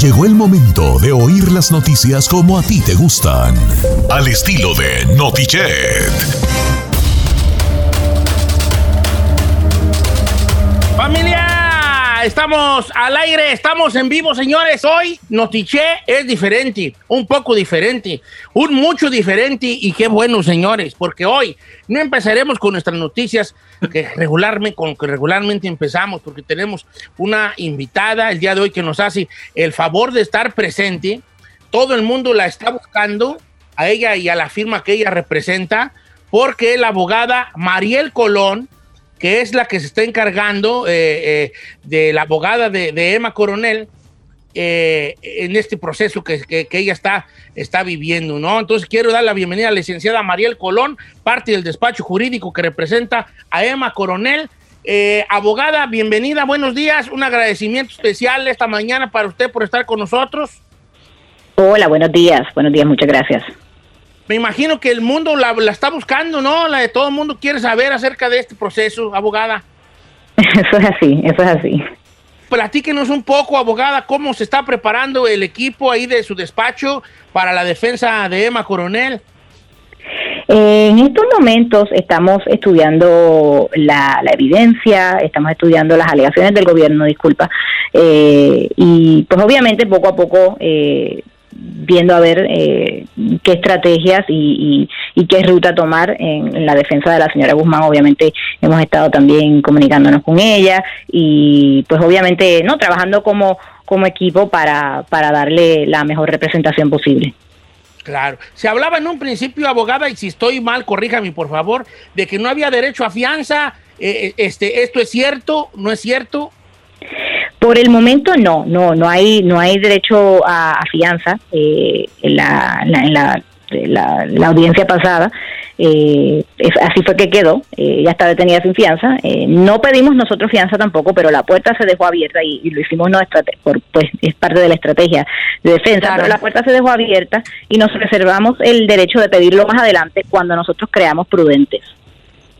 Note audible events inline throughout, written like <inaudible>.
Llegó el momento de oír las noticias como a ti te gustan. Al estilo de Notichet. Estamos al aire, estamos en vivo, señores. Hoy Notiche es diferente, un poco diferente, un mucho diferente y qué bueno, señores, porque hoy no empezaremos con nuestras noticias que regularmente, con que regularmente empezamos, porque tenemos una invitada el día de hoy que nos hace el favor de estar presente. Todo el mundo la está buscando a ella y a la firma que ella representa, porque la abogada Mariel Colón que es la que se está encargando eh, eh, de la abogada de, Emma Coronel eh, en este proceso que, ella está, está viviendo, ¿no? Entonces quiero dar la bienvenida a la licenciada Mariel Colón, parte del despacho jurídico que representa a Emma Coronel. abogada, bienvenida, buenos días, un agradecimiento especial esta mañana para usted por estar con nosotros. Hola, buenos días, buenos días, muchas gracias me imagino que el mundo la, está buscando, ¿no? La de todo el mundo quiere saber acerca de este proceso, abogada. Eso es así, eso es así. Platíquenos un poco, abogada, cómo se está preparando el equipo ahí de su despacho para la defensa de Emma Coronel. En estos momentos estamos estudiando la, evidencia, estamos estudiando las alegaciones del gobierno, disculpa, eh, y pues obviamente poco a poco eh, viendo a ver eh, qué estrategias y, qué ruta tomar en, la defensa de la señora Guzmán. Obviamente hemos estado también comunicándonos con ella y pues obviamente no trabajando como, como equipo para, para darle la mejor representación posible. Claro. Se hablaba en un principio, abogada, y si estoy mal, corríjame por favor, de que no había derecho a fianza. Eh, eh, este, ¿Esto es cierto? ¿No es cierto? Por el momento no, no, no hay, no hay derecho a, fianza eh, en, la, en, la, la, audiencia pasada. Eh, así fue que quedó, eh, ya está detenida sin fianza. no pedimos nosotros fianza tampoco, pero la puerta se dejó abierta y, lo hicimos no por, pues es parte de la estrategia de defensa, pero la puerta se dejó abierta y nos reservamos el derecho de pedirlo más adelante cuando nosotros creamos prudentes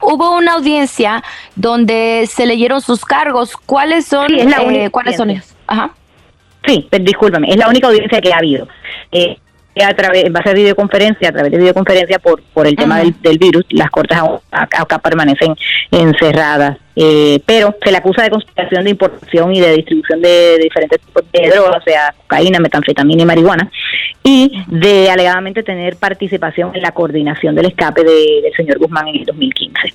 hubo una audiencia donde se leyeron sus cargos. ¿Cuáles son? es la eh, ¿Cuáles son ellos? Ajá. Sí, discúlpame, es la única audiencia que ha habido. Eh, a través, va a ser videoconferencia, a través de videoconferencia por, por el tema del, virus, las cortes acá, permanecen encerradas. Eh, pero se le acusa de conspiración de importación y de distribución de, diferentes tipos de drogas, o sea, cocaína, metanfetamina y marihuana, y de alegadamente tener participación en la coordinación del escape del señor Guzmán en el 2015.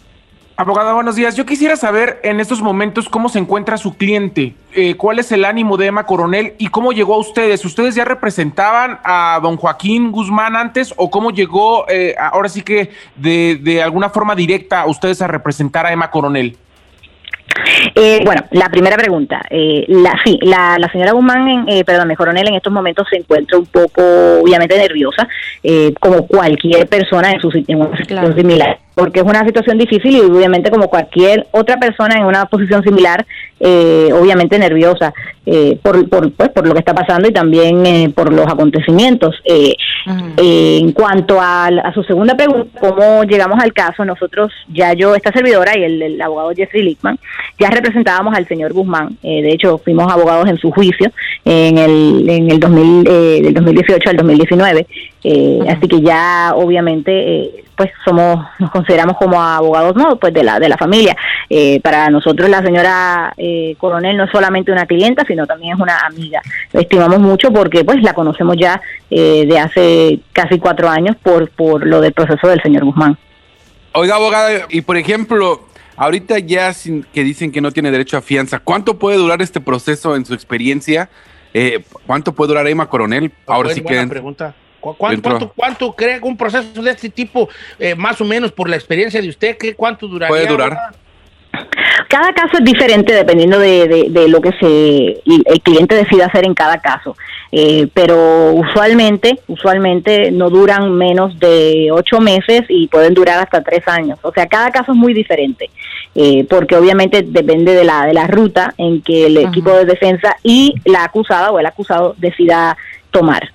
Abogada, buenos días. Yo quisiera saber en estos momentos cómo se encuentra su cliente, eh, cuál es el ánimo de Emma Coronel y cómo llegó a ustedes. ¿Ustedes ya representaban a don Joaquín Guzmán antes o cómo llegó eh, ahora sí que de, de alguna forma directa a ustedes a representar a Emma Coronel? Eh, bueno, la primera pregunta. Eh, la, sí, la, la señora Guzmán, eh, perdón, coronel, en estos momentos se encuentra un poco, obviamente, nerviosa, eh, como cualquier persona en, su, en una situación similar porque es una situación difícil y obviamente como cualquier otra persona en una posición similar, eh, obviamente nerviosa eh, por, por, pues, por lo que está pasando y también eh, por los acontecimientos. en cuanto a, a, su segunda pregunta, ¿cómo llegamos al caso? Nosotros, ya yo, esta servidora y el, abogado Jeffrey Lickman, ya representábamos al señor Guzmán. de hecho, fuimos abogados en su juicio en el, en el 2000, del 2018 al 2019. Así que ya, obviamente, pues somos nos consideramos como abogados no pues de la de la familia. Eh, para nosotros la señora eh, coronel no es solamente una clienta sino también es una amiga. Lo estimamos mucho porque pues la conocemos ya eh, de hace casi cuatro años por por lo del proceso del señor Guzmán. Oiga abogada y por ejemplo ahorita ya sin, que dicen que no tiene derecho a fianza cuánto puede durar este proceso en su experiencia cuánto puede durar Emma Coronel ahora sí que pregunta ¿Cuánto, cuánto, cree un proceso de este tipo, eh, más o menos por la experiencia de usted, ¿qué, cuánto duraría? Puede durar. Cada caso es diferente dependiendo de, de, lo que se el cliente decida hacer en cada caso, eh, pero usualmente usualmente no duran menos de ocho meses y pueden durar hasta tres años. O sea, cada caso es muy diferente, eh, porque obviamente depende de la de la ruta en que el equipo de defensa y la acusada o el acusado decida tomar.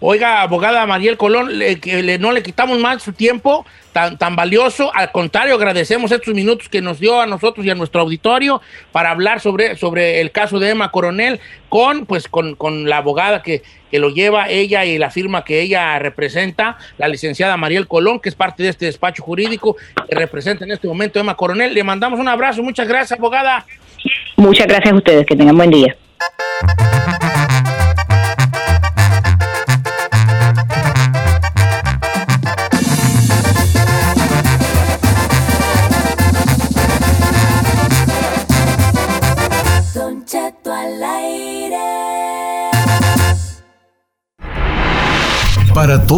Oiga, abogada Mariel Colón, que no le quitamos más su tiempo tan, tan valioso. Al contrario, agradecemos estos minutos que nos dio a nosotros y a nuestro auditorio para hablar sobre, sobre el caso de Emma Coronel con, pues, con, con la abogada que, que lo lleva ella y la firma que ella representa, la licenciada Mariel Colón, que es parte de este despacho jurídico que representa en este momento Emma Coronel. Le mandamos un abrazo. Muchas gracias, abogada. Muchas gracias a ustedes, que tengan buen día.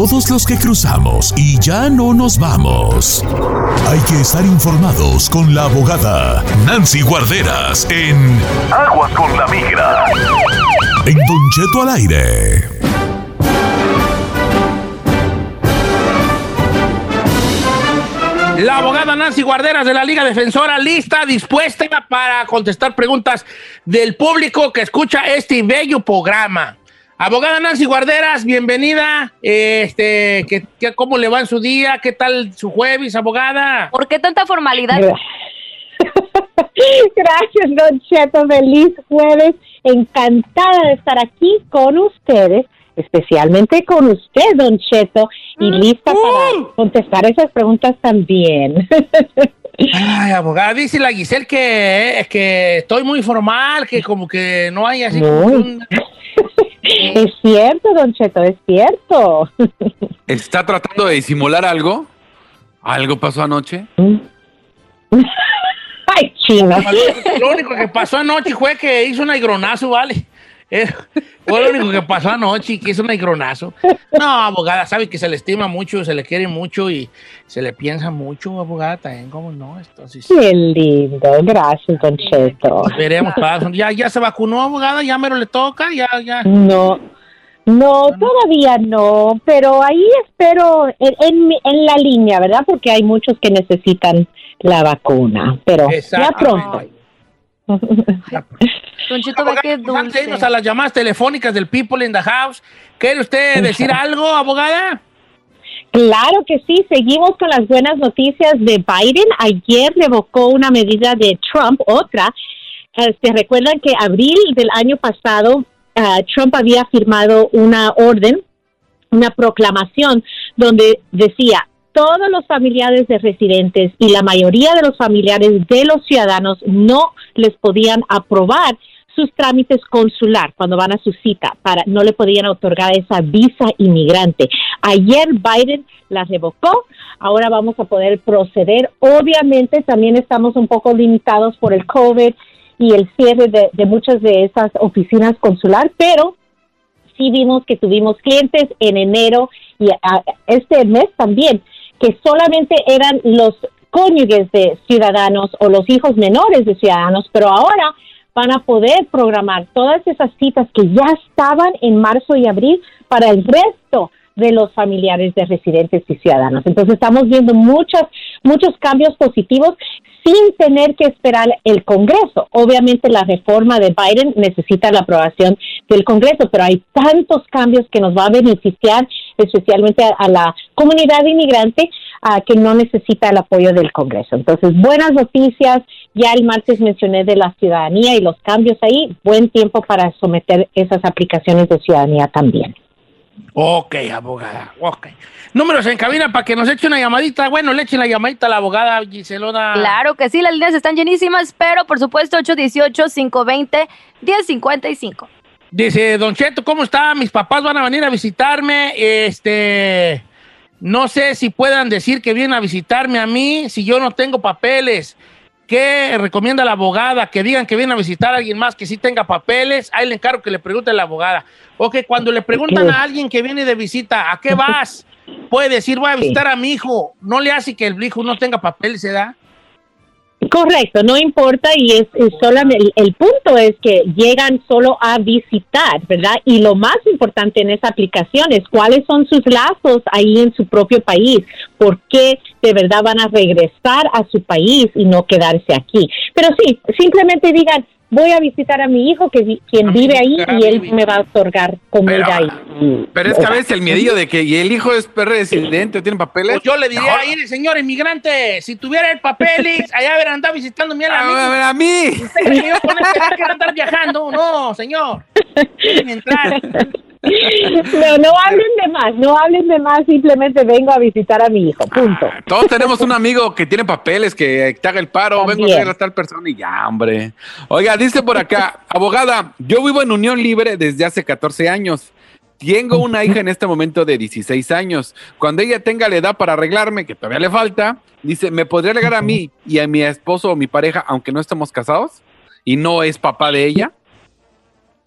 Todos los que cruzamos y ya no nos vamos, hay que estar informados con la abogada Nancy Guarderas en Aguas con la Migra. En Don Cheto al aire. La abogada Nancy Guarderas de la Liga Defensora, lista, dispuesta para contestar preguntas del público que escucha este bello programa. Abogada Nancy Guarderas, bienvenida. Este, ¿qué, qué- cómo le va en su día? ¿Qué tal su jueves, abogada? ¿Por qué tanta formalidad? <laughs> Gracias, Don Cheto. Feliz jueves. Encantada de estar aquí con ustedes, especialmente con usted, Don Cheto, y lista para contestar esas preguntas también. <laughs> Ay, abogada, dice la Giselle que, que estoy muy formal, que como que no hay así como un- <laughs> es cierto, Don Cheto, es cierto. <laughs> ¿Está tratando de disimular algo? ¿Algo pasó anoche? <laughs> Ay, chino. Lo único que pasó anoche fue que hizo un aigronazo, ¿vale? Fue lo único que pasó anoche, que hizo un aigronazo. No, abogada, sabe que se le estima mucho, se le quiere mucho y se le piensa mucho, abogada, también, ¿cómo no? Entonces, Qué lindo. Gracias, Don Cheto. veremos. Ya, ya se vacunó, abogada, ya mero le toca, ya, ya. No, no, todavía no, pero ahí espero en, en, mi- en la línea, ¿verdad? Porque hay muchos que necesitan la vacuna, pero ya pronto. Don Cheto, ve qué Abogada, antes de irnos dulce. a las llamadas telefónicas del People in the House, ¿quiere usted decir algo, abogada? Claro que sí, seguimos con las buenas noticias de Biden. Ayer revocó una medida de Trump, otra. Se recuerdan que abril del año pasado ah, Trump había firmado una orden, una proclamación donde decía todos los familiares de residentes y la mayoría de los familiares de los ciudadanos no les podían aprobar sus trámites consular cuando van a su cita para no le podían otorgar esa visa inmigrante. Ayer Biden la revocó, ahora vamos a poder proceder. Obviamente también estamos un poco limitados por el COVID y el cierre de, muchas de esas oficinas consular, pero sí vimos que tuvimos clientes en enero y a- este mes también, que solamente eran los cónyuges de ciudadanos o los hijos menores de ciudadanos, pero ahora van a poder programar todas esas citas que ya estaban en marzo y abril para el resto de los familiares de residentes y ciudadanos. Entonces estamos viendo muchas, muchos cambios positivos sin tener que esperar el Congreso. Obviamente la reforma de Biden necesita la aprobación del Congreso, pero hay tantos cambios que nos va a beneficiar especialmente a, la comunidad inmigrante ah, que no necesita el apoyo del Congreso. Entonces, buenas noticias. Ya el martes mencioné de la ciudadanía y los cambios ahí. Buen tiempo para someter esas aplicaciones de ciudadanía también. Ok, abogada, ok. Números en cabina para que nos eche una llamadita. Bueno, le echen la llamadita a la abogada Giselona. Claro que sí, las líneas están llenísimas, pero por supuesto 818-520-1055. Dice, Don Cheto, ¿cómo está? Mis papás van a venir a visitarme. Este, no sé si puedan decir que vienen a visitarme a mí si yo no tengo papeles. ¿Qué recomienda la abogada? Que digan que vienen a visitar a alguien más que sí tenga papeles. Ahí le encargo que le pregunte a la abogada. Ok, cuando le preguntan a alguien que viene de visita, ¿a qué vas? Puede decir, voy a visitar a mi hijo. No le hace que el hijo no tenga papeles, ¿se da? Correcto, no importa y es, solamente el, el punto es que llegan solo a visitar, ¿verdad? Y lo más importante en esa aplicación es cuáles son sus lazos ahí en su propio país, por qué de verdad van a regresar a su país y no quedarse aquí. Pero sí, simplemente digan, voy a visitar a mi hijo, que vi- quien Amigo, vive ahí, y él me va a otorgar comida Pero- y, Pero es que a veces el miedillo de que y el hijo es residente o tiene papeles. Pues yo le diría ahí, señor inmigrante, si tuviera el papeles, <laughs> allá ver, andar visitando mi A ver, a ver, amigo. a mí. Usted que yo con este a andar viajando. No, señor. Entrar. No, no hablen de más, no hablen de más, simplemente vengo a visitar a mi hijo, punto. Ah, Todos tenemos un amigo que tiene papeles, que te haga el paro, vengo a ver a tal persona y ya, hombre. Oiga, dice por acá, abogada, yo vivo en unión libre desde hace 14 años. Tengo una hija en este momento de 16 años. Cuando ella tenga la edad para arreglarme, que todavía le falta, dice, ¿me podría alegar a mí y a mi esposo o mi pareja, aunque no estemos casados? ¿Y no es papá de ella?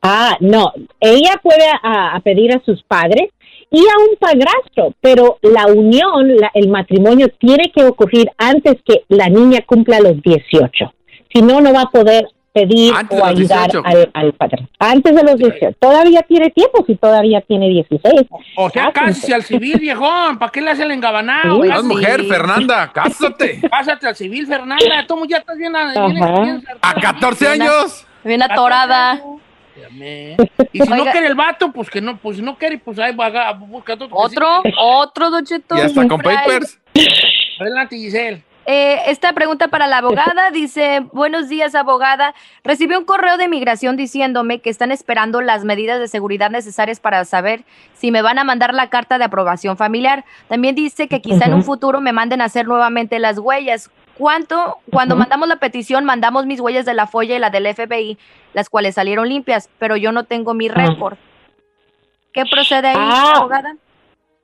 Ah, no, ella puede a, a pedir a sus padres y a un padrastro, pero la unión, la- el matrimonio tiene que ocurrir antes que la niña cumpla los 18. Si no, no va a poder pedir Antes o ayudar 18. al, al padre. Antes de los 18. Todavía tiene tiempo si todavía tiene 16. O sea, Cásense. cásese al civil, viejón. ¿Para qué le hace el engabanado? Sí. No es mujer, Fernanda, cásate. <laughs> Pásate al civil, Fernanda. Tú ya estás bien. bien- Ajá. bien- A 14 años. Bien atorada. Espérame. <laughs> Y si no quiere el vato, pues que no, pues si no quiere, pues ahí va, a- busca otro. Otro, otro, Don Cheto. Y hasta con papers. <laughs> Adelante, Giselle. Eh, esta pregunta para la abogada dice, buenos días abogada, recibí un correo de migración diciéndome que están esperando las medidas de seguridad necesarias para saber si me van a mandar la carta de aprobación familiar. También dice que quizá en un futuro me manden a hacer nuevamente las huellas. ¿Cuánto? Cuando mandamos la petición, mandamos mis huellas de la folla y la del FBI, las cuales salieron limpias, pero yo no tengo mi récord. ¿Qué procede ahí, Ah. abogada?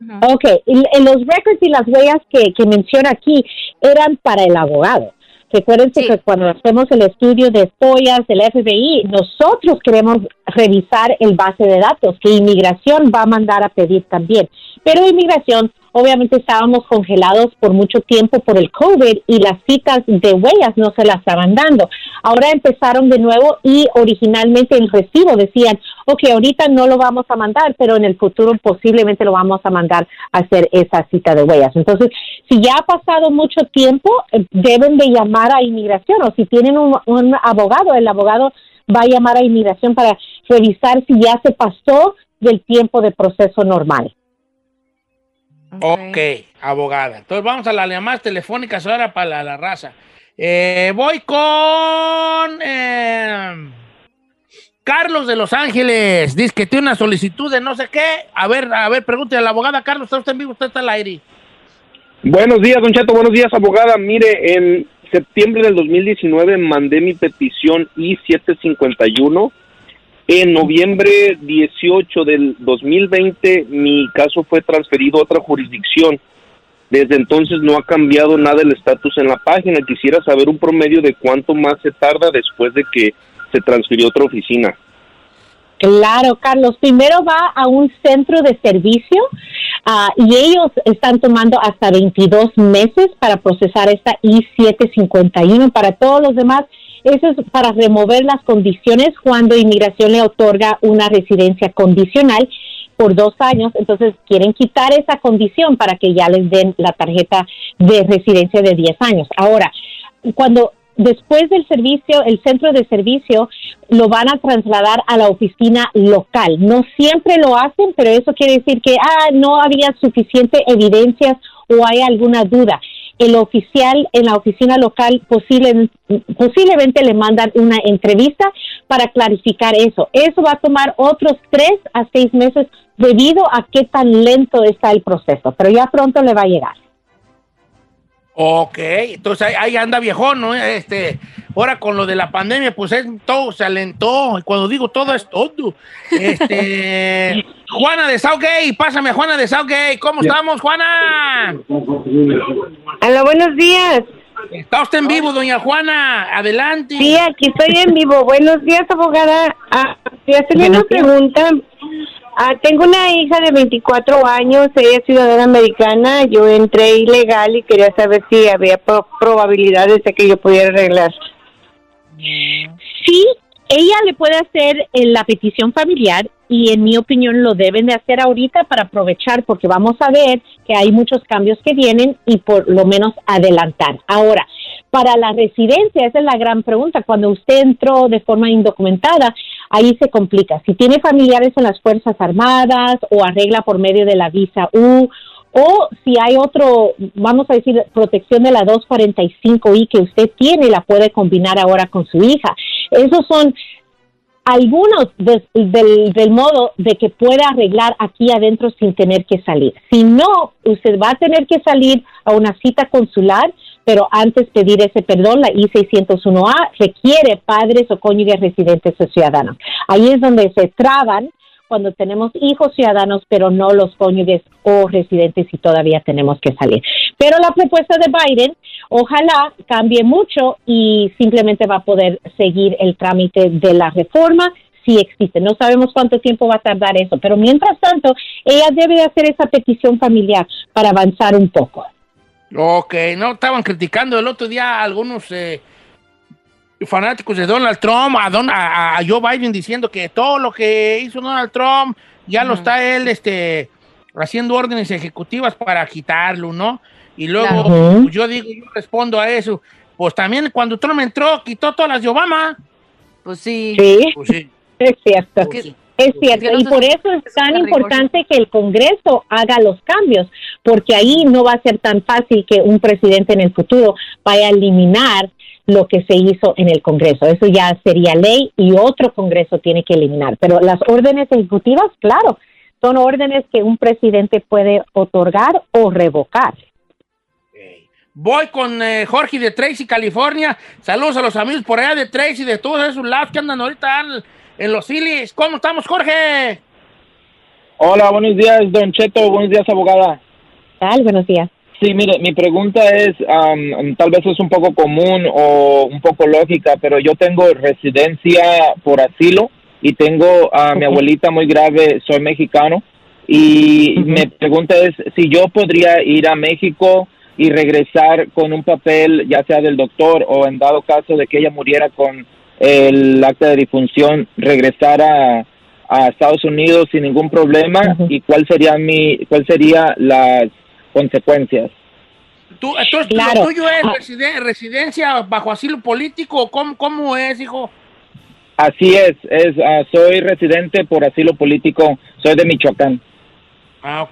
Ujú. Ok, y en los records y las huellas que, que menciona aquí eran para el abogado. Recuérdense Sí. que cuando hacemos el estudio de follas del FBI, nosotros queremos revisar el base de datos que inmigración va a mandar a pedir también. Pero inmigración, obviamente estábamos congelados por mucho tiempo por el COVID y las citas de huellas no se las estaban dando. Ahora empezaron de nuevo y originalmente el recibo decían, ok, ahorita no lo vamos a mandar, pero en el futuro posiblemente lo vamos a mandar a hacer esa cita de huellas. Entonces, si ya ha pasado mucho tiempo, eh, deben de llamar a inmigración o si tienen un, un abogado, el abogado va a llamar a inmigración para revisar si ya se pasó del tiempo de proceso normal. Ok, abogada. Entonces vamos a las llamadas telefónicas ahora para la, la raza. Eh, voy con eh, Carlos de Los Ángeles. Dice que tiene una solicitud de no sé qué. A ver, a ver, pregúntale a la abogada. Carlos, ¿está usted en vivo? ¿Usted está al aire? Buenos días, Don Chato. Buenos días, abogada. Mire, en septiembre del 2019 mandé mi petición I-751. En noviembre 18 del 2020 mi caso fue transferido a otra jurisdicción. Desde entonces no ha cambiado nada el estatus en la página. Quisiera saber un promedio de cuánto más se tarda después de que se transfirió a otra oficina. Claro, Carlos. Primero va a un centro de servicio ah, y ellos están tomando hasta 22 meses para procesar esta I-751. Para todos los demás, eso es para remover las condiciones cuando inmigración le otorga una residencia condicional por dos años. Entonces, quieren quitar esa condición para que ya les den la tarjeta de residencia de 10 años. Ahora, cuando después del servicio, el centro de servicio lo van a trasladar a la oficina local. No siempre lo hacen, pero eso quiere decir que ah, no había suficiente evidencias o hay alguna duda. El oficial en la oficina local posible, posiblemente le mandan una entrevista para clarificar eso. Eso va a tomar otros tres a seis meses debido a qué tan lento está el proceso, pero ya pronto le va a llegar. Ok, entonces ahí, ahí anda viejón, ¿no? Este, ahora con lo de la pandemia, pues es, todo se alentó. Y cuando digo todo es todo. Este, <laughs> Juana de Southgate, pásame a Juana de Southgate. ¿Cómo estamos, Juana? Hola, buenos días. Está usted en vivo, doña Juana. Adelante. Sí, aquí estoy en vivo. Buenos días, abogada. Ah, estoy hacerle una pregunta. Ah, tengo una hija de 24 años, ella es ciudadana americana. Yo entré ilegal y quería saber si había pro- probabilidades de que yo pudiera arreglar. Sí, ella le puede hacer eh, la petición familiar y en mi opinión lo deben de hacer ahorita para aprovechar porque vamos a ver que hay muchos cambios que vienen y por lo menos adelantar. Ahora, Para la residencia, esa es la gran pregunta. Cuando usted entró de forma indocumentada, ahí se complica. Si tiene familiares en las Fuerzas Armadas o arregla por medio de la visa U o si hay otro, vamos a decir, protección de la 245I que usted tiene, la puede combinar ahora con su hija. Esos son algunos de- del, del modo de que pueda arreglar aquí adentro sin tener que salir. Si no, usted va a tener que salir a una cita consular, pero antes pedir ese perdón, la I-601A requiere padres o cónyuges residentes o ciudadanos. Ahí es donde se traban cuando tenemos hijos ciudadanos, pero no los cónyuges o residentes y todavía tenemos que salir. Pero la propuesta de Biden, ojalá cambie mucho y simplemente va a poder seguir el trámite de la reforma si existe. No sabemos cuánto tiempo va a tardar eso, pero mientras tanto, ella debe de hacer esa petición familiar para avanzar un poco. Ok, no estaban criticando el otro día a algunos eh, fanáticos de Donald Trump, a, Don- a, a Joe Biden diciendo que todo lo que hizo Donald Trump ya lo está él este, haciendo órdenes ejecutivas para quitarlo, ¿no? Y luego Claro. pues, yo digo, yo respondo a eso, pues también cuando Trump entró, quitó todas las de Obama. Pues sí. Sí, Pues sí. es cierto. pues sí. Es cierto, que no y por eso es tan importante que el Congreso haga los cambios, porque ahí no va a ser tan fácil que un presidente en el futuro vaya a eliminar lo que se hizo en el Congreso. Eso ya sería ley y otro Congreso tiene que eliminar. Pero las órdenes ejecutivas, claro, son órdenes que un presidente puede otorgar o revocar. Voy con eh, Jorge de Tracy, California. Saludos a los amigos por allá de Tracy, de todos esos lados que andan ahorita en, en los Phillies. ¿Cómo estamos, Jorge? Hola, buenos días, Don Cheto. Buenos días, abogada. Tal, buenos días. Sí, mire, mi pregunta es, am, tal vez es un poco común o un poco lógica, pero yo tengo residencia por asilo y tengo a mi abuelita muy grave, soy mexicano, y mi pregunta es si yo podría ir a México y regresar con un papel, ya sea del doctor o en dado caso de que ella muriera con el acta de difunción, regresar a, a Estados Unidos sin ningún problema y cuál sería mi, cuál sería las consecuencias. ¿Tú, entonces, Claro. ¿Lo tuyo es Ah. residen- residencia bajo asilo político? ¿Cómo, cómo es, hijo? Así es, es ah, soy residente por asilo político, soy de Michoacán. Ah.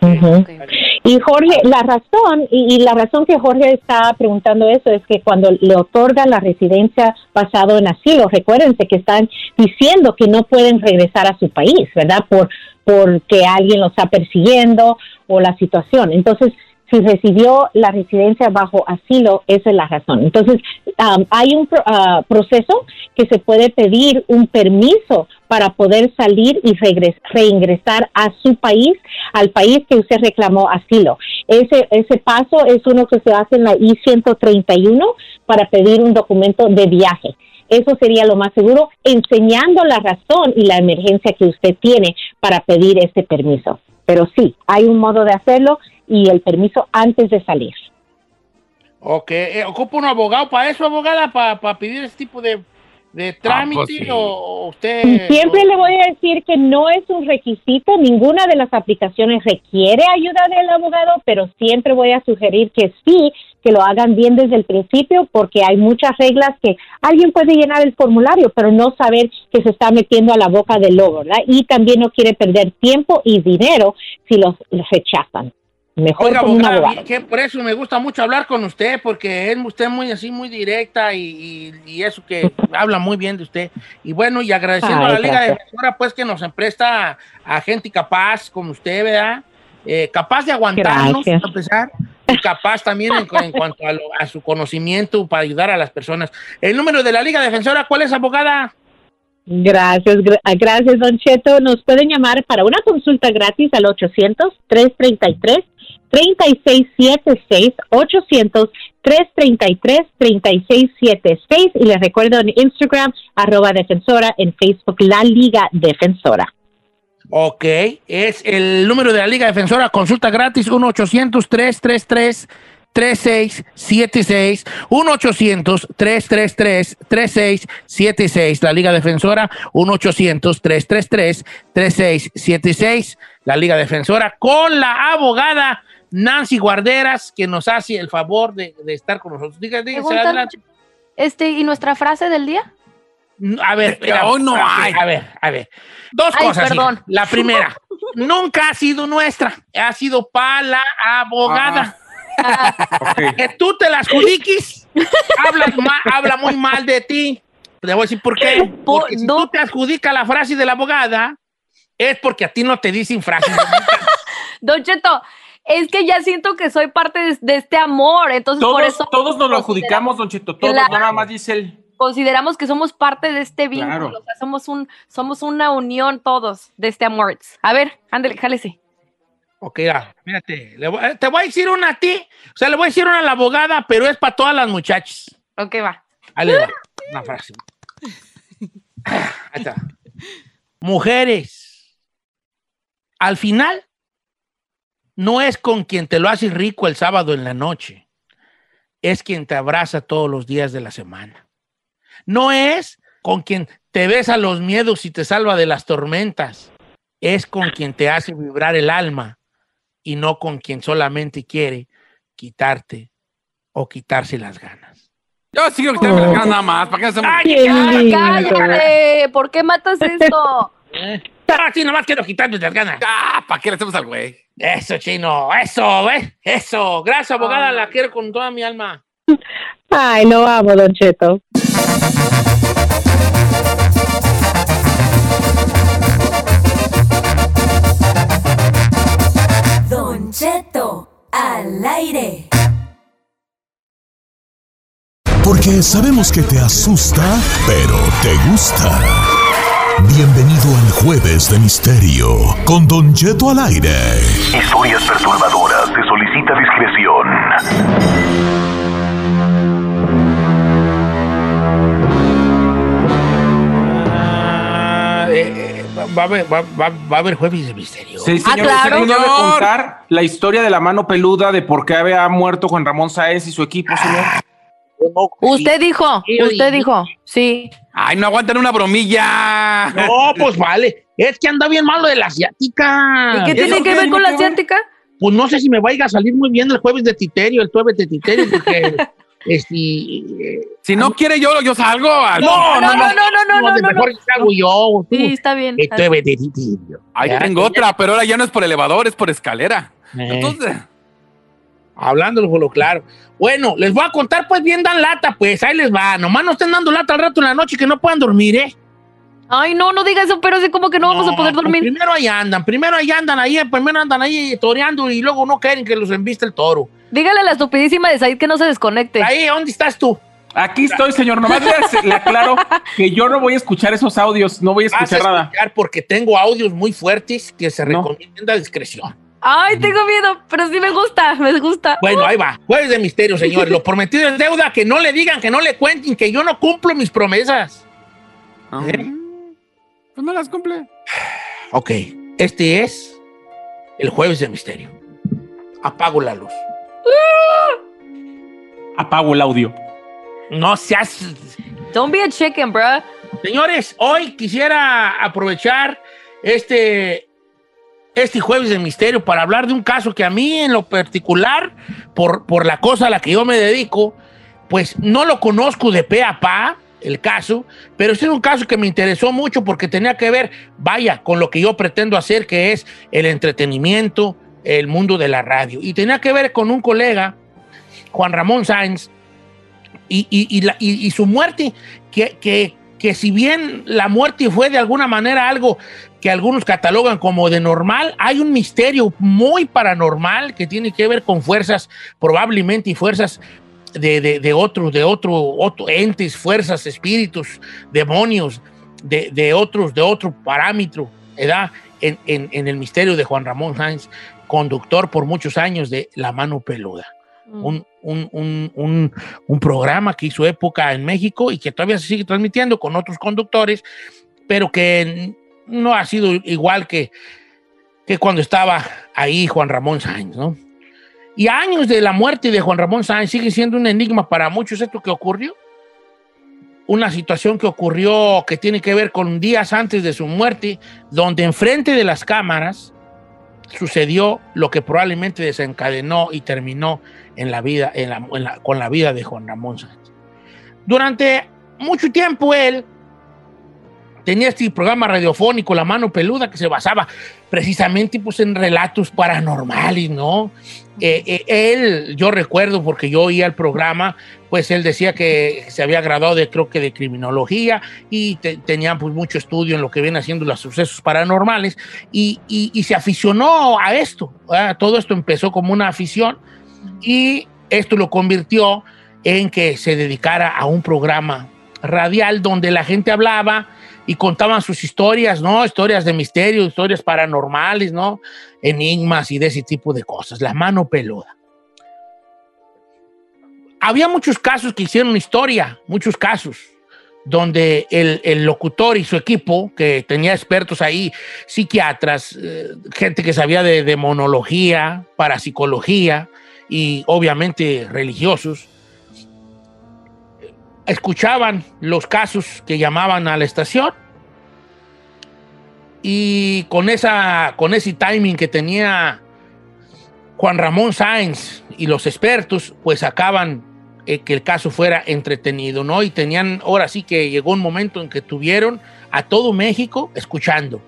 Y Jorge, la razón, y, y la razón que Jorge está preguntando eso es que cuando le otorgan la residencia basado en asilo, recuérdense que están diciendo que no pueden regresar a su país, ¿verdad? Por porque alguien los está persiguiendo o la situación. Entonces, si recibió la residencia bajo asilo, esa es la razón. Entonces, um, hay un ah, proceso que se puede pedir un permiso para poder salir y regres- reingresar a su país, al país que usted reclamó asilo. Ese, ese paso es uno que se hace en la I-131 para pedir un documento de viaje. Eso sería lo más seguro, enseñando la razón y la emergencia que usted tiene para pedir este permiso. Pero sí, hay un modo de hacerlo y el permiso antes de salir. Ok. Eh, ¿Ocupa un abogado para eso, abogada? ¿Para pedir ese tipo de, de trámite? pues sí. o, o usted.? Siempre le voy a decir que no es un requisito, ninguna de las aplicaciones requiere ayuda del abogado, pero siempre voy a sugerir que sí, que lo hagan bien desde el principio, porque hay muchas reglas que alguien puede llenar el formulario, pero no saber que se está metiendo a la boca del lobo, ¿verdad? Y también no quiere perder tiempo y dinero si los los rechazan. Mejor Oiga, abogada, que por eso me gusta mucho hablar con usted, porque es usted muy así, muy directa y, y- y eso que <laughs> habla muy bien de usted. Y bueno, y agradeciendo a la Liga gracias. Defensora, pues que nos empresta a gente capaz como usted, ¿verdad? Eh, capaz de aguantarnos, Gracias. a pesar, y capaz también en, en cuanto a, lo- a su conocimiento para ayudar a las personas. El número de la Liga Defensora, ¿cuál es, abogada? Gracias, gra- ah, gracias, Don Cheto. Nos pueden llamar para una consulta gratis al 800-333-3676, 800-333-3676. Y les recuerdo en Instagram, arroba defensora, en Facebook, La Liga Defensora. Ok, es el número de la Liga Defensora, consulta gratis, 1-800-333-3676, 1-800-333-3676, la Liga Defensora, 1-800-333-3676, la Liga Defensora, con la abogada Nancy Guarderas, que nos hace el favor de, de estar con nosotros. Diga, diga, adelante. Este, ¿y nuestra frase del día? A ver, hoy no a ver, hay. A ver, a ver. Dos Ay, cosas. perdón. La primera, <laughs> nunca ha sido nuestra, ha sido para la abogada. Ok. Que tú te las adjudiques, <laughs> habla, muy mal de ti. Te voy a decir por qué. Porque si no. tú te adjudicas la frase de la abogada, es porque a ti no te dicen frases. <laughs> Don Cheto, es que ya siento que soy parte de, de este amor, entonces por Todos, eso todos nos lo adjudicamos, Don Cheto. Todos, Claro. nada más dice él. consideramos que somos parte de este vínculo, Claro. o sea, somos un, somos una unión todos de este amor. A ver, ándale, jálese. ok, le voy- te voy a decir una a ti, o sea, le voy a decir una a la abogada, pero es para todas las muchachas. Ok, va. Ahí le va, una frase. Ahí está. Mujeres, al final, no es con quien te lo haces rico el sábado en la noche, es quien te abraza todos los días de la semana. No es con quien te besa los miedos y te salva de las tormentas, es con quien te hace vibrar el alma y no con quien solamente quiere quitarte o quitarse las ganas. Yo sigo quitarme las ganas nada más. ¿Para qué hacemos? Ay, Qué lindo. ¡Cállate! ¿Por qué matas esto? ¿Eh? Ah, sí, nomás quiero quitarme las ganas. Ah, ¿Para qué le hacemos al güey? Eso, chino, eso, ¿ves? Eso. Gracias, abogada, la quiero con toda mi alma. Ay, lo amo, Don Cheto. Don Cheto, al aire. Porque sabemos que te asusta, pero te gusta. Bienvenido al Jueves de Misterio con Don Cheto al aire. Historias perturbadoras. Se solicita discreción. Ah, eh, eh, va, a haber, va, va- va a haber jueves de misterio. Sí, Ah, señor. claro. ¿Usted no debe Señor. contar la historia de la mano peluda de por qué había muerto Juan Ramón Sáez y su equipo, señor? Usted dijo, usted dijo, sí. Ay, no aguantan una bromilla. No, pues vale. Es que anda bien malo de la asiática. ¿Y qué ¿eso tiene que ver con la asiática? Pues no sé si me vaya a salir muy bien el jueves de Titerio, el jueves de Titerio, porque <laughs> este. eh, Si no quiere yo, yo salgo. al- No, No, no, no, no, no, no, de no, mejor hago yo. Sí, está bien. El jueves de Titerio. Ahí tengo otra, pero ahora ya no es por elevador, es por escalera. Eh. Entonces, Hablándolo por lo claro. Bueno, les voy a contar, pues bien dan lata, pues ahí les va. Nomás no estén dando lata al rato en la noche que no puedan dormir, ¿eh? Ay, no, no diga eso, pero sí como que no, vamos a poder pues dormir. primero ahí andan, primero ahí andan, ahí, primero andan ahí toreando y luego no quieren que los embiste el toro. Dígale a la estupidísima de Said que no se desconecte. Ahí, ¿dónde estás tú? Aquí estoy, señor. Nomás le, le aclaro que yo no voy a escuchar esos audios. No voy a Vas a escuchar nada. escuchar porque tengo audios muy fuertes que se No. recomienda discreción. Ay, tengo miedo, pero sí me gusta, me gusta. Bueno, ahí va. Jueves de misterio, señores. Lo prometido es deuda. Que no le digan, que no le cuenten, que yo no cumplo mis promesas. ah, ¿Eh? pues no las cumple. Ok, este es el jueves de misterio. Apago la luz. Apago el audio. No seas... Don't be a chicken, bro. Señores, hoy quisiera aprovechar este, este jueves de misterio para hablar de un caso que a mí en lo particular, por, por la cosa a la que yo me dedico, pues no lo conozco de pe a pa, el caso, pero sí es un caso que me interesó mucho porque tenía que ver, vaya, con lo que yo pretendo hacer, que es el entretenimiento, el mundo de la radio. Y tenía que ver con un colega, Juan Ramón Sáenz, y- y su muerte, que, que- que si bien la muerte fue de alguna manera algo que algunos catalogan como de normal, hay un misterio muy paranormal que tiene que ver con fuerzas, probablemente y fuerzas de, de, de otros, de otro, otro entes, fuerzas, espíritus, demonios, de, de otros, de otro parámetro, ¿verdad? En, en- en el misterio de Juan Ramón Sáenz, conductor por muchos años de La Mano Peluda. Un, un- un- un- un programa que hizo época en México y que todavía se sigue transmitiendo con otros conductores, pero que no ha sido igual que, que cuando estaba ahí Juan Ramón Sáenz, ¿no? Y años de la muerte de Juan Ramón Sáenz sigue siendo un enigma para muchos esto que ocurrió. Una situación que ocurrió que tiene que ver con días antes de su muerte, donde enfrente de las cámaras sucedió lo que probablemente desencadenó y terminó en la vida, en la- con la vida de Juan Ramón Sánchez. Durante mucho tiempo él tenía este programa radiofónico, La Mano Peluda, que se basaba precisamente pues, en relatos paranormales, ¿no? Eh, eh, él, yo recuerdo, porque yo oía el programa, pues él decía que se había graduado de, creo que de criminología y tenía pues mucho estudio en lo que viene haciendo los sucesos paranormales y, y se aficionó a esto. Todo esto empezó como una afición y esto lo convirtió en que se dedicara a un programa radial donde la gente hablaba y contaban sus historias, ¿no? Historias de misterio, historias paranormales, ¿no? Enigmas y de ese tipo de cosas. La mano peluda. Había muchos casos que hicieron historia, muchos casos, donde el, locutor y su equipo, que tenía expertos ahí, psiquiatras, eh, gente que sabía de demonología, parapsicología y obviamente religiosos, escuchaban los casos que llamaban a la estación y con, esa, con ese timing que tenía Juan Ramón Sáenz y los expertos, pues acaban eh, que el caso fuera entretenido, ¿no? Y tenían, ahora sí que llegó un momento en que tuvieron a todo México escuchando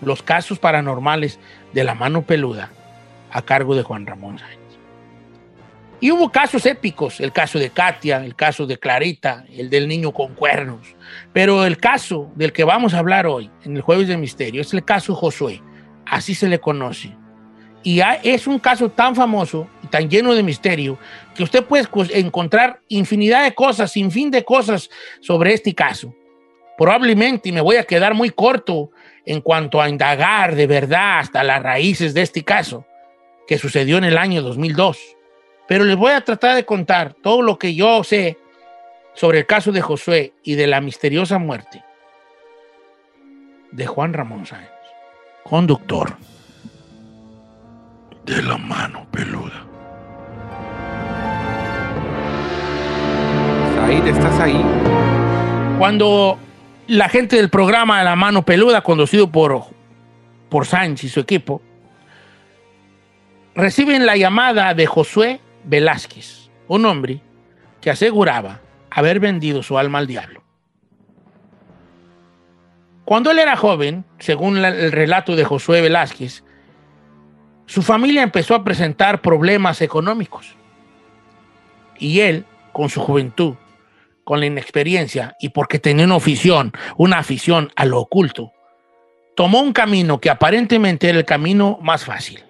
los casos paranormales de la mano peluda a cargo de Juan Ramón Sáenz. Y hubo casos épicos, el caso de Katia, el caso de Clarita, el del niño con cuernos. Pero el caso del que vamos a hablar hoy, en el Jueves de Misterio, es el caso Josué. Así se le conoce. Y es un caso tan famoso y tan lleno de misterio que usted puede encontrar infinidad de cosas, sin fin de cosas sobre este caso. Probablemente, y me voy a quedar muy corto en cuanto a indagar de verdad hasta las raíces de este caso, que sucedió en el año 2002 pero les voy a tratar de contar todo lo que yo sé sobre el caso de Josué y de la misteriosa muerte de Juan Ramón Sáenz, conductor de la mano peluda. Ahí ¿estás ahí? Cuando la gente del programa de la mano peluda, conducido por, por Sánchez y su equipo, reciben la llamada de Josué Velázquez, un hombre que aseguraba haber vendido su alma al diablo. Cuando él era joven, según el relato de Josué Velázquez, su familia empezó a presentar problemas económicos. Y él, con su juventud, con la inexperiencia y porque tenía una afición, una afición a lo oculto, tomó un camino que aparentemente era el camino más fácil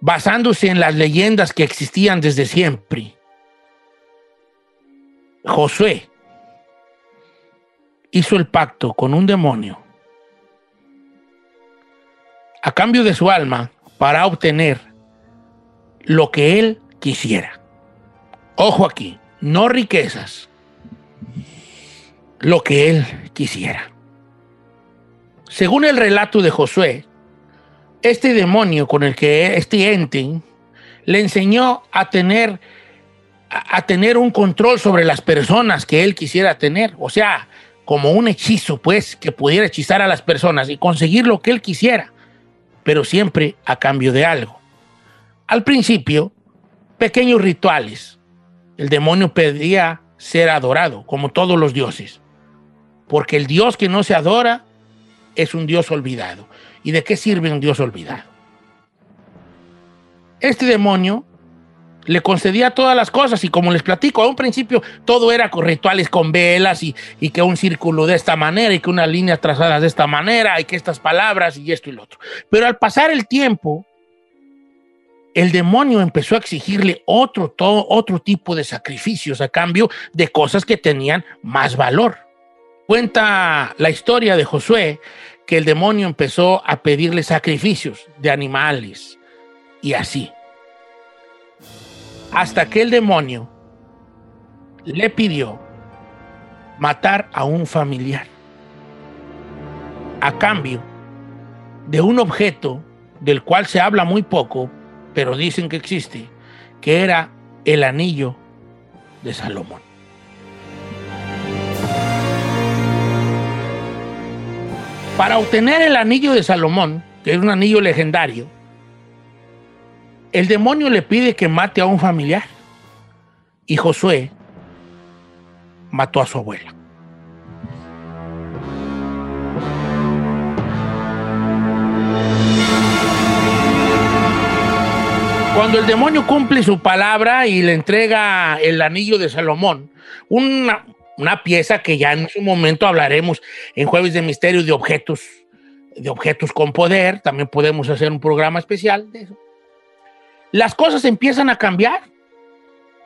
basándose en las leyendas que existían desde siempre. Josué hizo el pacto con un demonio a cambio de su alma para obtener lo que él quisiera. Ojo aquí, no riquezas, lo que él quisiera. Según el relato de Josué, este demonio con el que este ente le enseñó a tener a, tener un control sobre las personas que él quisiera tener, o sea, como un hechizo, pues, que pudiera hechizar a las personas y conseguir lo que él quisiera, pero siempre a cambio de algo. Al principio, pequeños rituales. El demonio pedía ser adorado, como todos los dioses, porque el Dios que no se adora es un Dios olvidado. ¿Y de qué sirve un Dios olvidado? Este demonio le concedía todas las cosas y como les platico, a un principio todo era con rituales con velas y, y, que un círculo de esta manera y que unas líneas trazadas de esta manera y que estas palabras y esto y lo otro. Pero al pasar el tiempo, el demonio empezó a exigirle otro, todo, otro tipo de sacrificios a cambio de cosas que tenían más valor. Cuenta la historia de Josué que el demonio empezó a pedirle sacrificios de animales y así. Hasta que el demonio le pidió matar a un familiar a cambio de un objeto del cual se habla muy poco, pero dicen que existe, que era el anillo de Salomón. Para obtener el anillo de Salomón, que es un anillo legendario, el demonio le pide que mate a un familiar. Y Josué mató a su abuela. Cuando el demonio cumple su palabra y le entrega el anillo de Salomón, una, una pieza que ya en su momento hablaremos en Jueves de Misterio de objetos, de objetos con poder, también podemos hacer un programa especial de eso. Las cosas empiezan a cambiar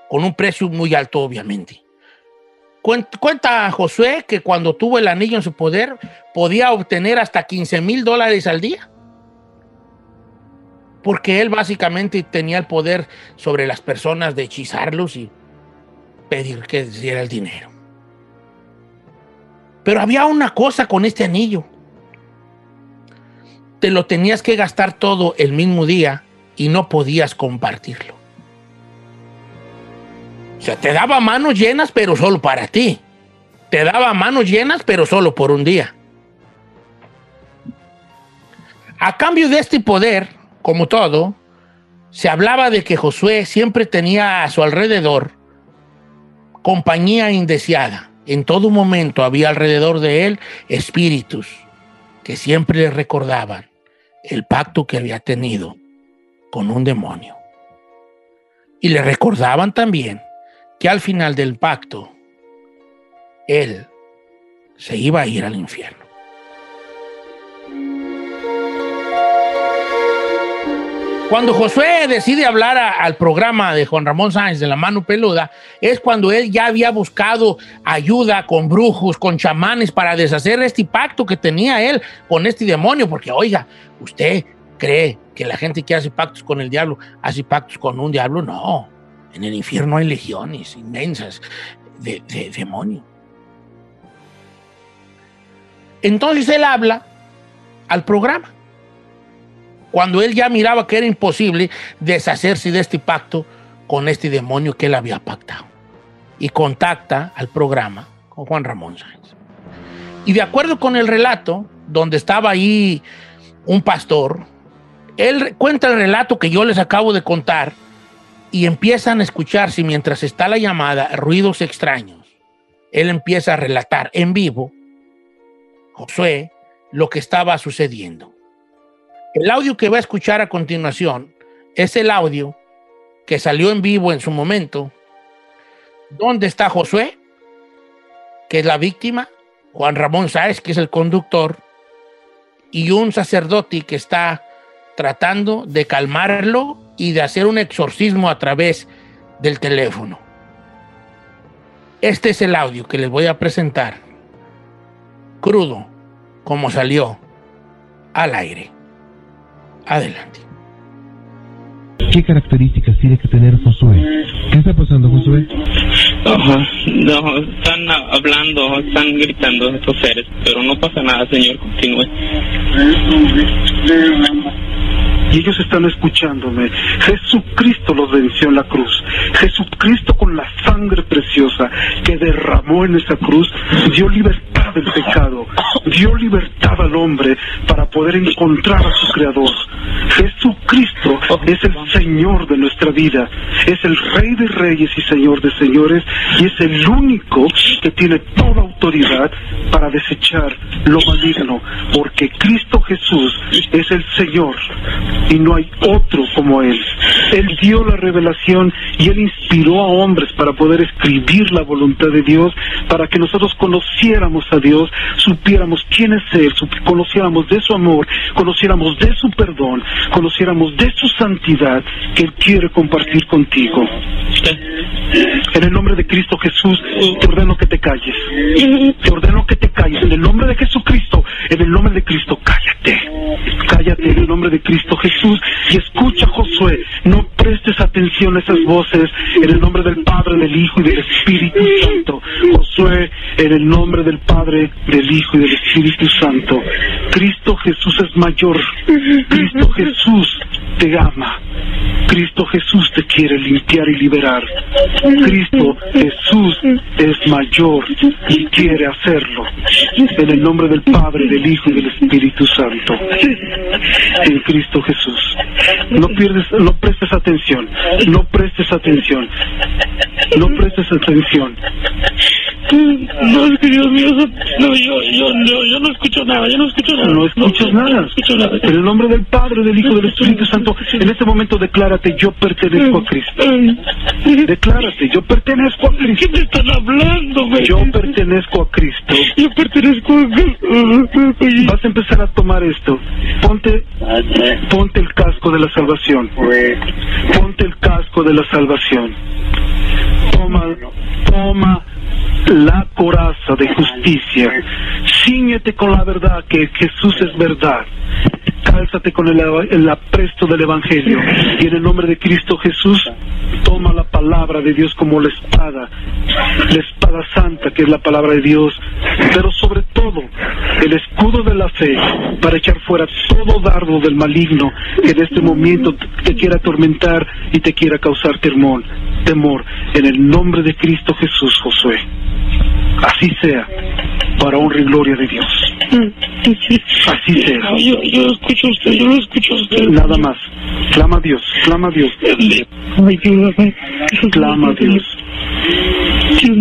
con un precio muy alto, obviamente. Cuenta Josué que cuando tuvo el anillo en su poder podía obtener hasta 15 mil dólares al día. Porque él básicamente tenía el poder sobre las personas de hechizarlos y pedir que diera el dinero. Pero había una cosa con este anillo. Te lo tenías que gastar todo el mismo día y no podías compartirlo. O sea, te daba manos llenas, pero solo para ti. Te daba manos llenas, pero solo por un día. A cambio de este poder, como todo, se hablaba de que Josué siempre tenía a su alrededor compañía indeseada. En todo momento había alrededor de él espíritus que siempre le recordaban el pacto que había tenido con un demonio. Y le recordaban también que al final del pacto, él se iba a ir al infierno. Cuando Josué decide hablar al programa de Juan Ramón Sáenz de la mano peluda, es cuando él ya había buscado ayuda con brujos, con chamanes para deshacer este pacto que tenía él con este demonio, porque oiga, usted cree que la gente que hace pactos con el diablo hace pactos con un diablo, no. En el infierno hay legiones inmensas de, de demonios. Entonces él habla al programa cuando él ya miraba que era imposible deshacerse de este pacto con este demonio que él había pactado. Y contacta al programa con Juan Ramón Sáenz. Y de acuerdo con el relato, donde estaba ahí un pastor, él cuenta el relato que yo les acabo de contar y empiezan a escucharse mientras está la llamada ruidos extraños. Él empieza a relatar en vivo, Josué, lo que estaba sucediendo. El audio que va a escuchar a continuación es el audio que salió en vivo en su momento, donde está Josué, que es la víctima, Juan Ramón Sáez, que es el conductor, y un sacerdote que está tratando de calmarlo y de hacer un exorcismo a través del teléfono. Este es el audio que les voy a presentar, crudo, como salió al aire. Adelante. ¿Qué características tiene que tener Josué? ¿Qué está pasando, Josué? no, están hablando, están gritando estos seres, pero no pasa nada, Señor, continúe. Y ellos están escuchándome. Jesucristo los venció en la cruz. Jesucristo con la sangre preciosa que derramó en esa cruz dio libertad del pecado, dio libertad al hombre para poder encontrar a su Creador. Jesucristo es el Señor de nuestra vida, es el Rey de Reyes y Señor de Señores y es el único que tiene toda autoridad para desechar lo maligno, porque Cristo Jesús es el Señor y no hay otro como Él. Él dio la revelación y Él inspiró a hombres para poder escribir la voluntad de Dios, para que nosotros conociéramos a Dios, supiéramos quién es Él, conociéramos de su amor, conociéramos de su perdón, conociéramos de su santidad que Él quiere compartir contigo. En el nombre de Cristo Jesús, te ordeno que te calles. Te ordeno que te calles. En el nombre de Jesucristo, en el nombre de Cristo, cállate. Cállate en el nombre de Cristo Jesús y escucha, Josué. No prestes atención a esas voces. En el nombre del Padre, del Hijo y del Espíritu Santo. En el nombre del Padre, del Hijo y del Espíritu Santo. Cristo Jesús es mayor. Cristo Jesús te ama. Cristo Jesús te quiere limpiar y liberar. Cristo Jesús es mayor y quiere hacerlo. En el nombre del Padre, del Hijo y del Espíritu Santo. En Cristo Jesús. No pierdes, no prestes atención. No prestes atención. No prestes atención. No, es que Dios mío, no, yo, yo, yo, yo no escucho nada, yo no escucho nada. No escuchas nada. No escucho nada. En el nombre del Padre, del Hijo del Espíritu Santo, en este momento declárate, yo pertenezco a Cristo. Declárate, yo pertenezco a Cristo. ¿Qué me están hablando, güey? Yo pertenezco a Cristo. Yo pertenezco a Vas a empezar a tomar esto. Ponte, ponte el casco de la salvación. Ponte el casco de la salvación. Toma, toma la coraza de justicia. Cíñete con la verdad que Jesús es verdad. Cálzate con el, el apresto del Evangelio. Y en el nombre de Cristo Jesús, toma la palabra de Dios como la espada. La espada santa que es la palabra de Dios. Pero sobre todo, el escudo de la fe para echar fuera todo dardo del maligno que en este momento te quiera atormentar y te quiera causar temor. Temor. En el nombre de Cristo Jesús, Josué. Así sea, para honra y gloria de Dios. Así sea. Yo, yo lo escucho a usted, yo lo escucho a usted. Nada más. Clama a Dios, clama a Dios. Clama a Dios.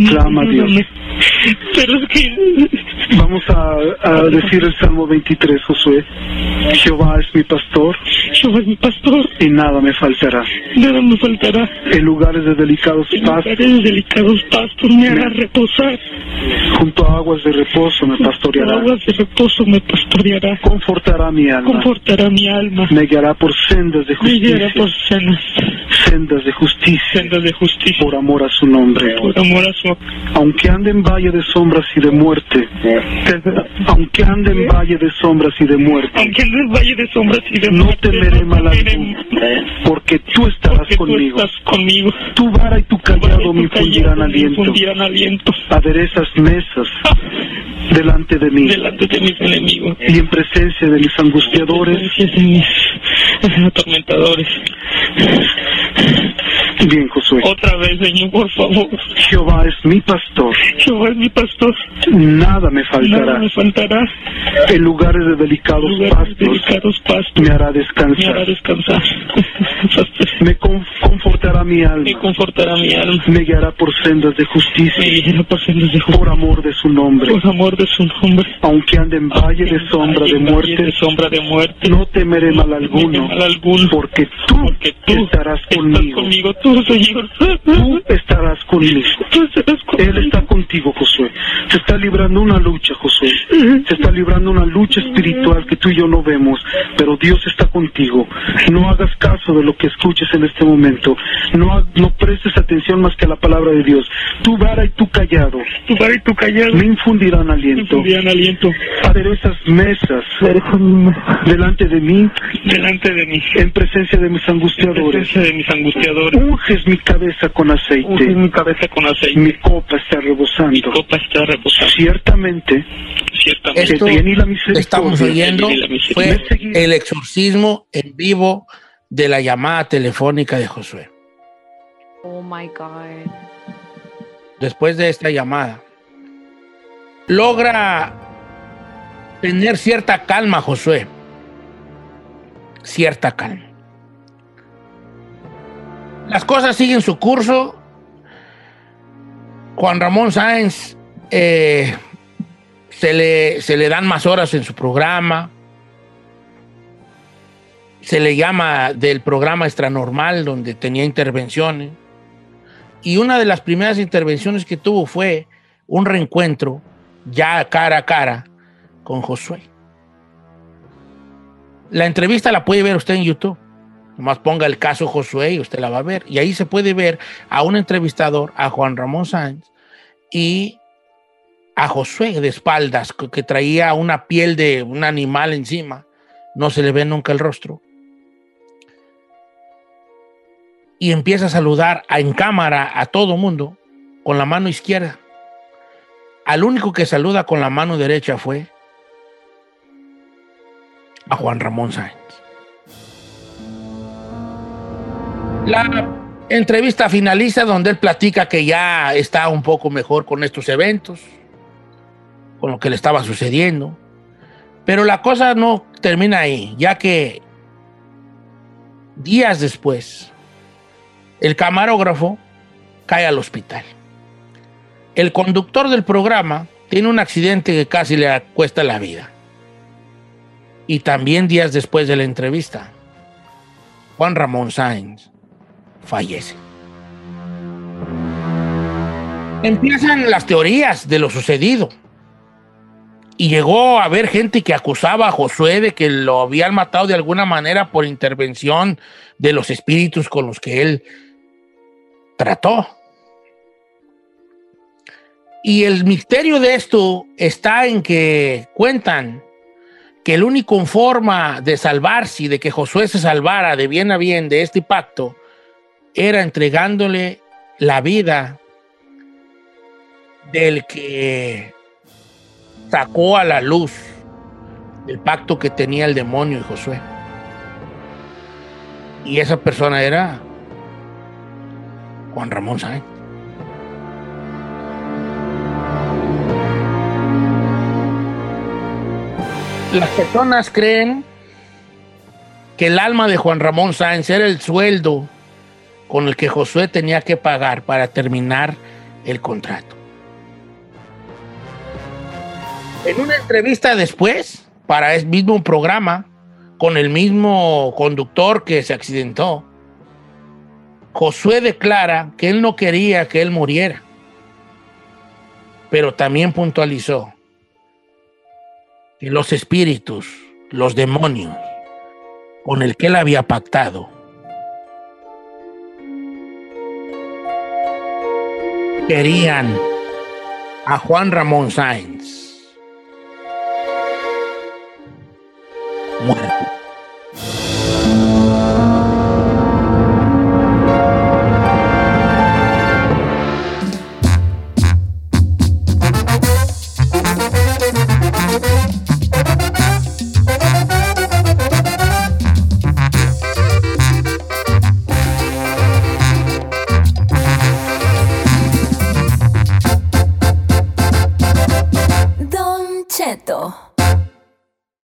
Clama a Dios. Pero es que... Vamos a, a decir el Salmo 23, Josué. Jehová es mi pastor. Jehová es mi pastor. Y nada me faltará. Nada me faltará. En lugares de delicados En pastos. lugares de delicados pastos me hará reposar. Junto a aguas de reposo me pastoreará. Aguas de reposo me pastoreará. Confortará mi alma. Confortará mi alma. Me guiará por sendas de Me guiará justicia. por cenas. Sendas de justicia. Sendas de justicia. Por amor a su nombre. Por amor a su... Aunque ande en valle de sombras y de muerte. Aunque ande en valle de sombras y de muerte. Aunque en el valle de sombras y de No temeré mal alguno, porque tú estarás porque tú conmigo. estás conmigo. Tu vara y tu callado me Tu infundirán aliento. aliento. Aderezas mesas <laughs> delante de mí Delante de mis enemigos. y en presencia de mis angustiadores. Presencia de mis atormentadores. Bien, Josué. Otra vez, Señor, por favor. Jehová es mi pastor. Jehová es mi pastor. Nada me Nada faltará. me faltará. En lugares de delicados Lugares de pastos delicados pastos. me hará Me hará descansar. descansar. Me con- confortará mi Me alma. confortará mi alma. Me guiará por sendas de Me justicia. guiará por sendas de Por amor de su nombre. Por amor de su nombre. Aunque ande en valle de sombra de muerte, de sombra de muerte. no temeré mal alguno. mal alguno. Porque tú Porque tú estarás estás conmigo. Tú, Señor. Tú estarás conmigo. Él está contigo, Josué. Se está librando una lucha, Josué. Se está librando una lucha espiritual que tú y yo no vemos, pero Dios está contigo. No hagas caso de lo que escuches en este momento. No, no prestes atención más que a la palabra de Dios. Tu vara y tu callado Tu vara y tu callado. me infundirán Me aliento. infundirán aliento. Aderezas mesas delante de mí Delante de mí. en presencia de mis En angustiadores. presencia de mis angustiadores. Unges mi cabeza con Unges aceite. mi cabeza con aceite. Mi copa está Mi rebosando. copa está reposando. Ciertamente, Ciertamente. Esto que la estamos oyendo fue el exorcismo en vivo de la llamada telefónica de Josué. Oh my God. Después de esta llamada, logra tener cierta calma, Josué. Cierta calma. Las cosas siguen su curso. Juan Ramón Sáenz eh, se, le, se le dan más horas en su programa. Se le llama del programa extranormal donde tenía intervenciones. Y una de las primeras intervenciones que tuvo fue un reencuentro ya cara a cara con Josué. La entrevista la puede ver usted en YouTube. Nomás ponga el caso Josué y usted la va a ver. Y ahí se puede ver a un entrevistador, a Juan Ramón Sáenz, y a Josué de espaldas, que, traía una piel de un animal encima. No se le ve nunca el rostro. Y empieza a saludar en cámara a todo mundo con la mano izquierda. Al único que saluda con la mano derecha fue a Juan Ramón Sáenz. La entrevista finaliza donde él platica que ya está un poco mejor con estos eventos, con lo que le estaba sucediendo. Pero la cosa no termina ahí, ya que días después, el camarógrafo cae al hospital. El conductor del programa tiene un accidente que casi le cuesta la vida. Y también días después de la entrevista, Juan Ramón Sáenz fallece. Empiezan las teorías de lo sucedido. Y llegó a haber gente que acusaba a Josué de que lo habían matado de alguna manera por intervención de los espíritus con los que él trató. Y el misterio de esto está en que cuentan que el único forma de salvarse y de que Josué se salvara de bien a bien de este pacto era entregándole la vida del que sacó a la luz el pacto que tenía el demonio y Josué. Y esa persona era Juan Ramón Sáenz. Las personas creen que el alma de Juan Ramón Sáenz era el sueldo con el que Josué tenía que pagar para terminar el contrato. En una entrevista después, para el mismo programa, con el mismo conductor que se accidentó, Josué declara que él no quería que él muriera, pero también puntualizó que los espíritus, los demonios con el que él había pactado, querían a Juan Ramón Sáenz muerto.